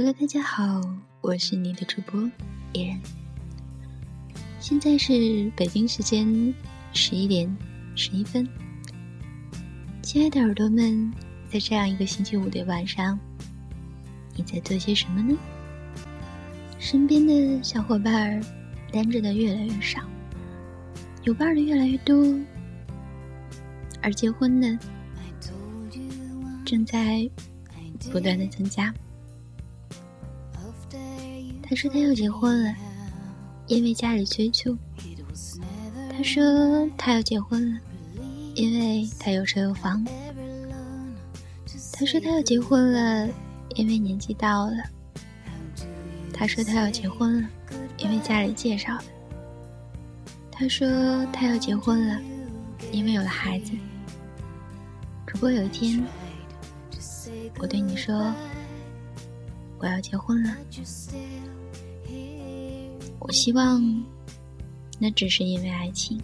Hello，大家好，我是你的主播野人。现在是北京时间十一点十一分。亲爱的耳朵们，在这样一个星期五的晚上，你在做些什么呢？身边的小伙伴儿单着的越来越少，有伴儿的越来越多，而结婚的正在不断的增加。他说他要结婚了，因为家里催促。他说他要结婚了，因为他有车有房。他说他要结婚了，因为年纪到了。他说他要结婚了，因为家里介绍的。他说他要结婚了，因为有了孩子。如果有一天，我对你说我要结婚了。我希望，那只是因为爱情。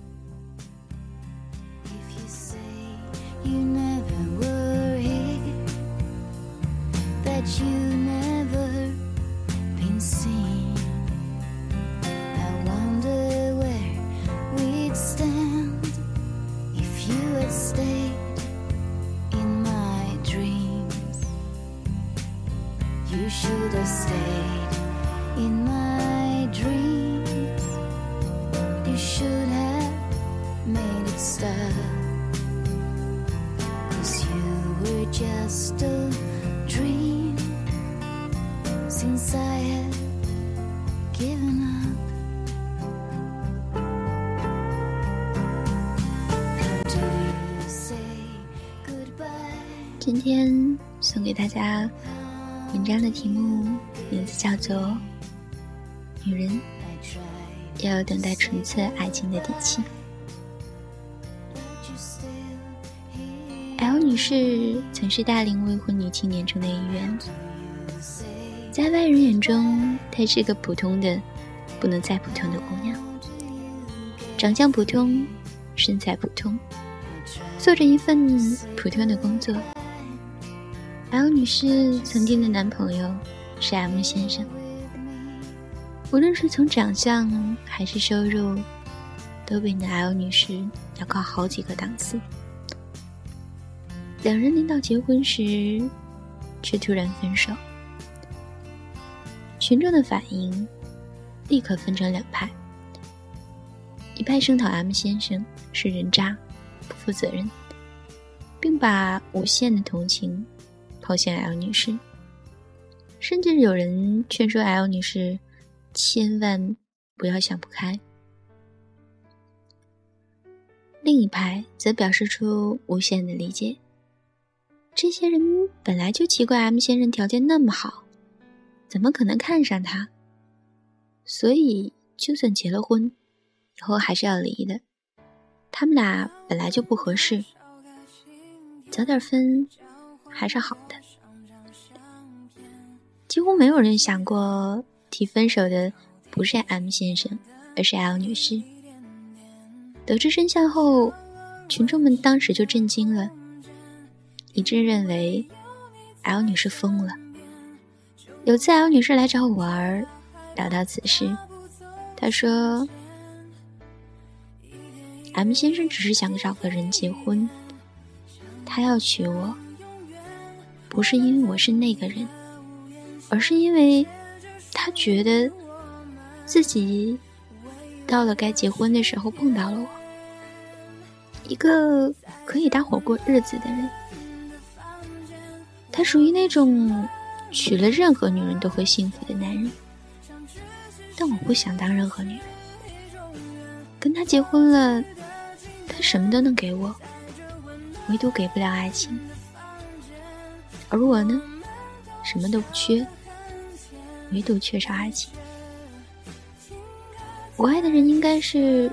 送给大家文章的题目，名字叫做《女人要有等待纯粹爱情的底气》。L 女士曾是大龄未婚女青年中的一员，在外人眼中，她是个普通的、不能再普通的姑娘，长相普通，身材普通，做着一份普通的工作。L 女士曾经的男朋友是 M 先生，无论是从长相还是收入，都比那 L 女士要高好几个档次。两人临到结婚时，却突然分手。群众的反应立刻分成两派：一派声讨 M 先生是人渣、不负责任，并把无限的同情。抛向 L 女士，甚至有人劝说 L 女士千万不要想不开。另一派则表示出无限的理解。这些人本来就奇怪 M 先生条件那么好，怎么可能看上他？所以就算结了婚，以后还是要离的。他们俩本来就不合适，早点分。还是好的，几乎没有人想过提分手的不是 M 先生，而是 L 女士。得知真相后，群众们当时就震惊了，一致认为 L 女士疯了。有次 L 女士来找我玩，聊到此事，她说：“M 先生只是想找个人结婚，他要娶我。”不是因为我是那个人，而是因为他觉得自己到了该结婚的时候碰到了我，一个可以搭伙过日子的人。他属于那种娶了任何女人都会幸福的男人，但我不想当任何女人。跟他结婚了，他什么都能给我，唯独给不了爱情。而我呢，什么都不缺，唯独缺少爱情。我爱的人应该是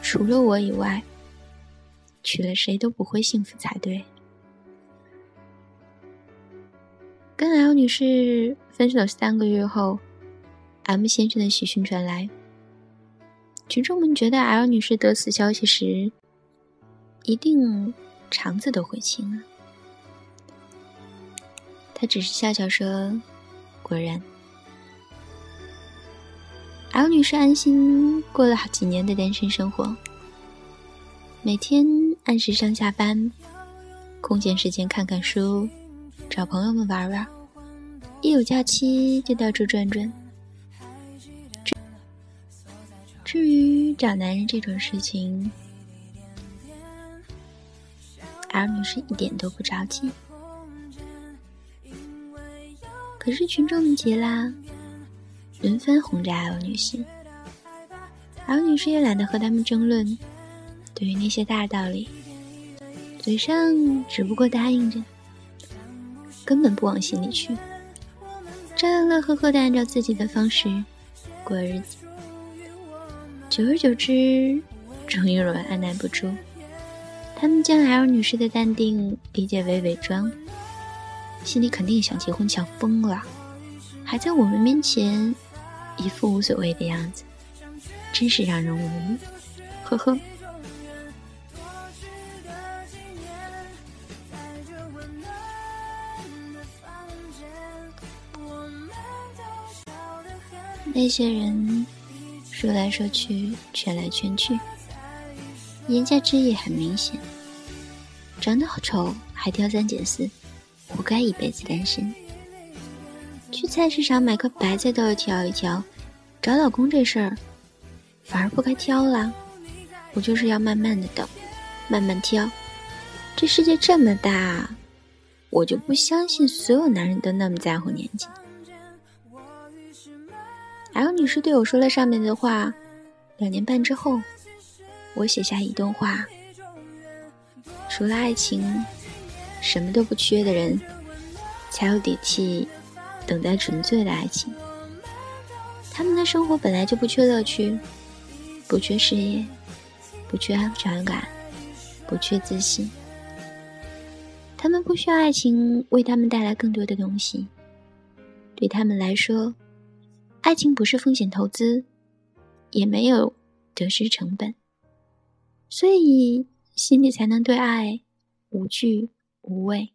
除了我以外，娶了谁都不会幸福才对。跟 L 女士分手三个月后，M 先生的喜讯传来，群众们觉得 L 女士得此消息时，一定肠子都悔青了。他只是笑笑说：“果然，L 女士安心过了好几年的单身生活，每天按时上下班，空闲时间看看书，找朋友们玩玩，一有假期就到处转转。至于找男人这种事情，L 女士一点都不着急。可是群众们急啦，轮番轰炸 L 女士，L 女士也懒得和他们争论。对于那些大道理，嘴上只不过答应着，根本不往心里去，照样乐呵呵的按照自己的方式过日子。久而久之，终于有人按捺不住，他们将 L 女士的淡定理解为伪装，心里肯定想结婚想疯了，还在我们面前一副无所谓的样子，真是让人无语。呵呵。那些人。说来说去，劝来劝去，言下之意很明显：长得好丑，还挑三拣四，活该一辈子单身。去菜市场买颗白菜都要挑一挑，找老公这事儿反而不该挑了。我就是要慢慢的等，慢慢挑。这世界这么大，我就不相信所有男人都那么在乎年纪。L 女士对我说了上面的话。两年半之后，我写下一段话：除了爱情，什么都不缺的人，才有底气等待纯粹的爱情。他们的生活本来就不缺乐趣，不缺事业，不缺安全感，不缺自信。他们不需要爱情为他们带来更多的东西。对他们来说。爱情不是风险投资，也没有得失成本，所以心里才能对爱无惧无畏。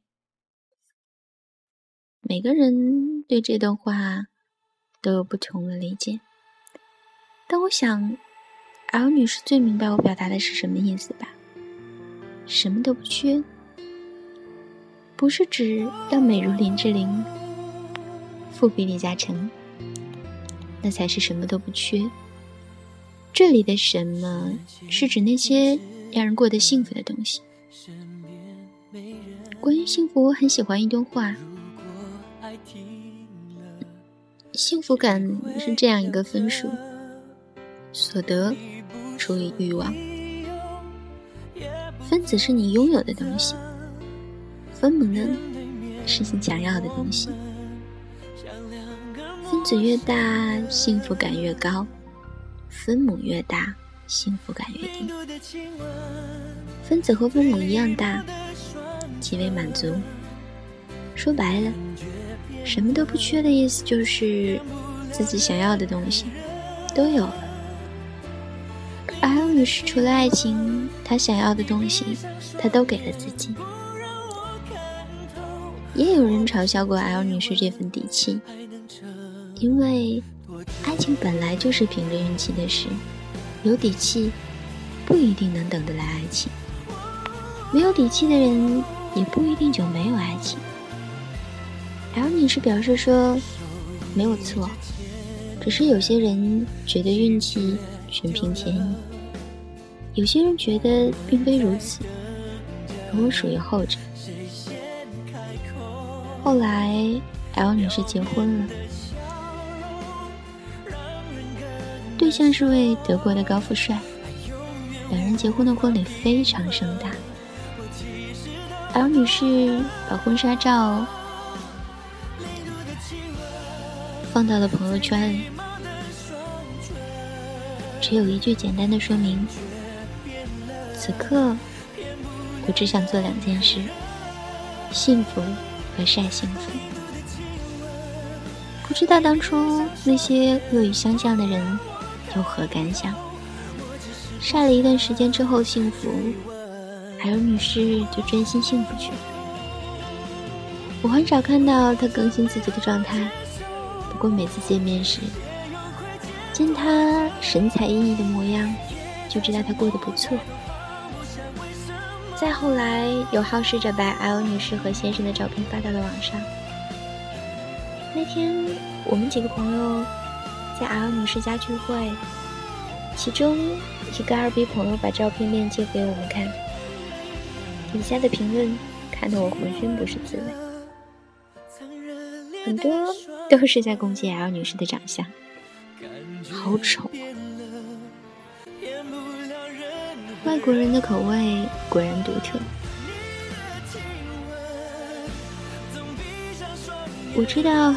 每个人对这段话都有不同的理解，但我想，L 女士最明白我表达的是什么意思吧？什么都不缺，不是指要美如林志玲，富比李嘉诚。那才是什么都不缺。这里的“什么”是指那些让人过得幸福的东西。关于幸福，我很喜欢一段话：幸福感是这样一个分数，所得除以欲望。分子是你拥有的东西，分母呢是你想要的东西。分子越大，幸福感越高；分母越大，幸福感越低。分子和分母一样大，极为满足。说白了，什么都不缺的意思就是自己想要的东西都有了。L 女士除了爱情，她想要的东西，她都给了自己。也有人嘲笑过 L 女士这份底气。因为爱情本来就是凭着运气的事，有底气不一定能等得来爱情，没有底气的人也不一定就没有爱情。L 女士表示说，没有错，只是有些人觉得运气全凭天意，有些人觉得并非如此，而我属于后者。后来，L 女士结婚了。对象是位德国的高富帅，两人结婚的婚礼非常盛大。L 女士把婚纱照放到了朋友圈，只有一句简单的说明：此刻我只想做两件事，幸福和晒幸福。不知道当初那些恶语相向的人。有何感想？晒了一段时间之后，幸福，L 女士就专心幸福去了。我很少看到她更新自己的状态，不过每次见面时，见他神采奕奕的模样，就知道他过得不错。再后来，有好事者把 L 女士和先生的照片发到了网上。那天，我们几个朋友在 L 女士家聚会，其中一个二逼朋友把照片链接给我们看，底下的评论看得我浑身不是滋味，很多都是在攻击 L 女士的长相，好丑。外国人的口味果然独特。我知道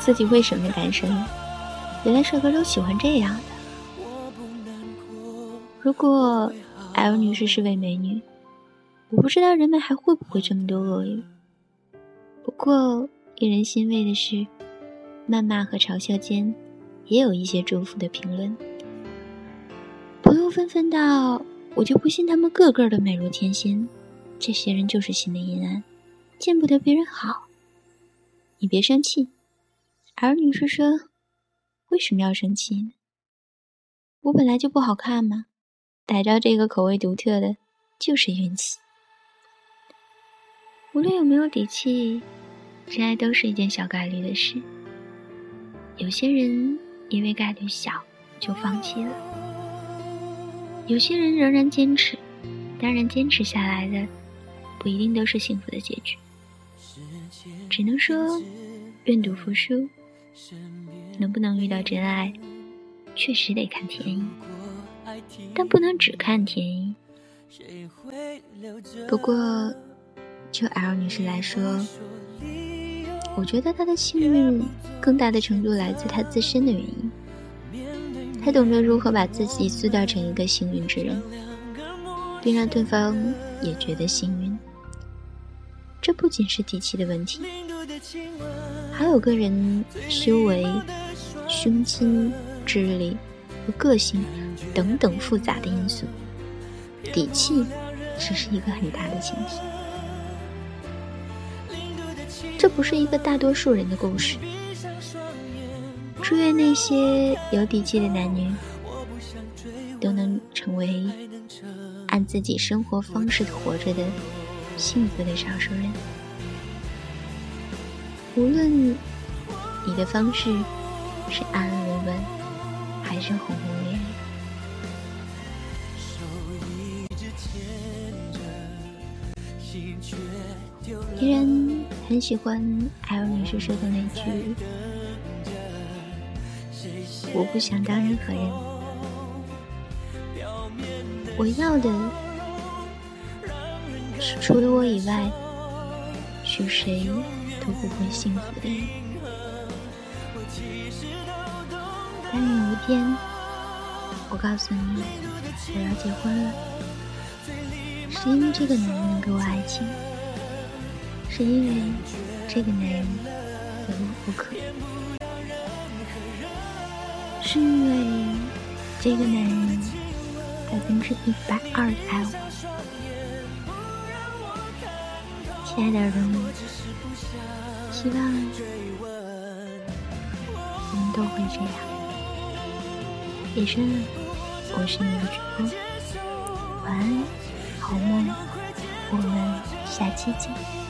自己为什么单身，原来帅哥都喜欢这样的。如果 L 女士是位美女，我不知道人们还会不会这么多恶语。不过令人欣慰的是，谩骂和嘲笑间，也有一些祝福的评论。朋友纷纷道。我就不信他们个个都美如天仙，这些人就是心里阴暗，见不得别人好。你别生气，儿女士说：“为什么要生气呢？我本来就不好看嘛？逮着这个口味独特的，就是运气。无论有没有底气，真爱都是一件小概率的事。有些人因为概率小，就放弃了。”有些人仍然坚持，当然坚持下来的不一定都是幸福的结局。只能说愿赌服输，能不能遇到真爱，确实得看天意，但不能只看天意。不过，就 L 女士来说，我觉得她的幸运更大的程度来自她自身的原因。她懂得如何把自己塑造成一个幸运之人，并让对方也觉得幸运。这不仅是底气的问题，还有个人修为、胸襟、智力和个性等等复杂的因素。底气只是一个很大的前提。这不是一个大多数人的故事。祝愿那些有底气的男女都能成为按自己生活方式活着的幸福的少数人。无论你的方式是安安稳稳，还是轰轰烈烈，依然很喜欢 L 女士说的那句。我不想当任何人，我要的是除了我以外，是谁都不会幸福的人。但有一天，我告诉你我要结婚了，是因为这个男人能给我爱情，是因为这个男人非我不可。是因为这个男人百分之一百二的爱我，亲爱的耳朵们，希望我们都会这样。夜深了，我是你的主播，晚安，好梦，我们下期见。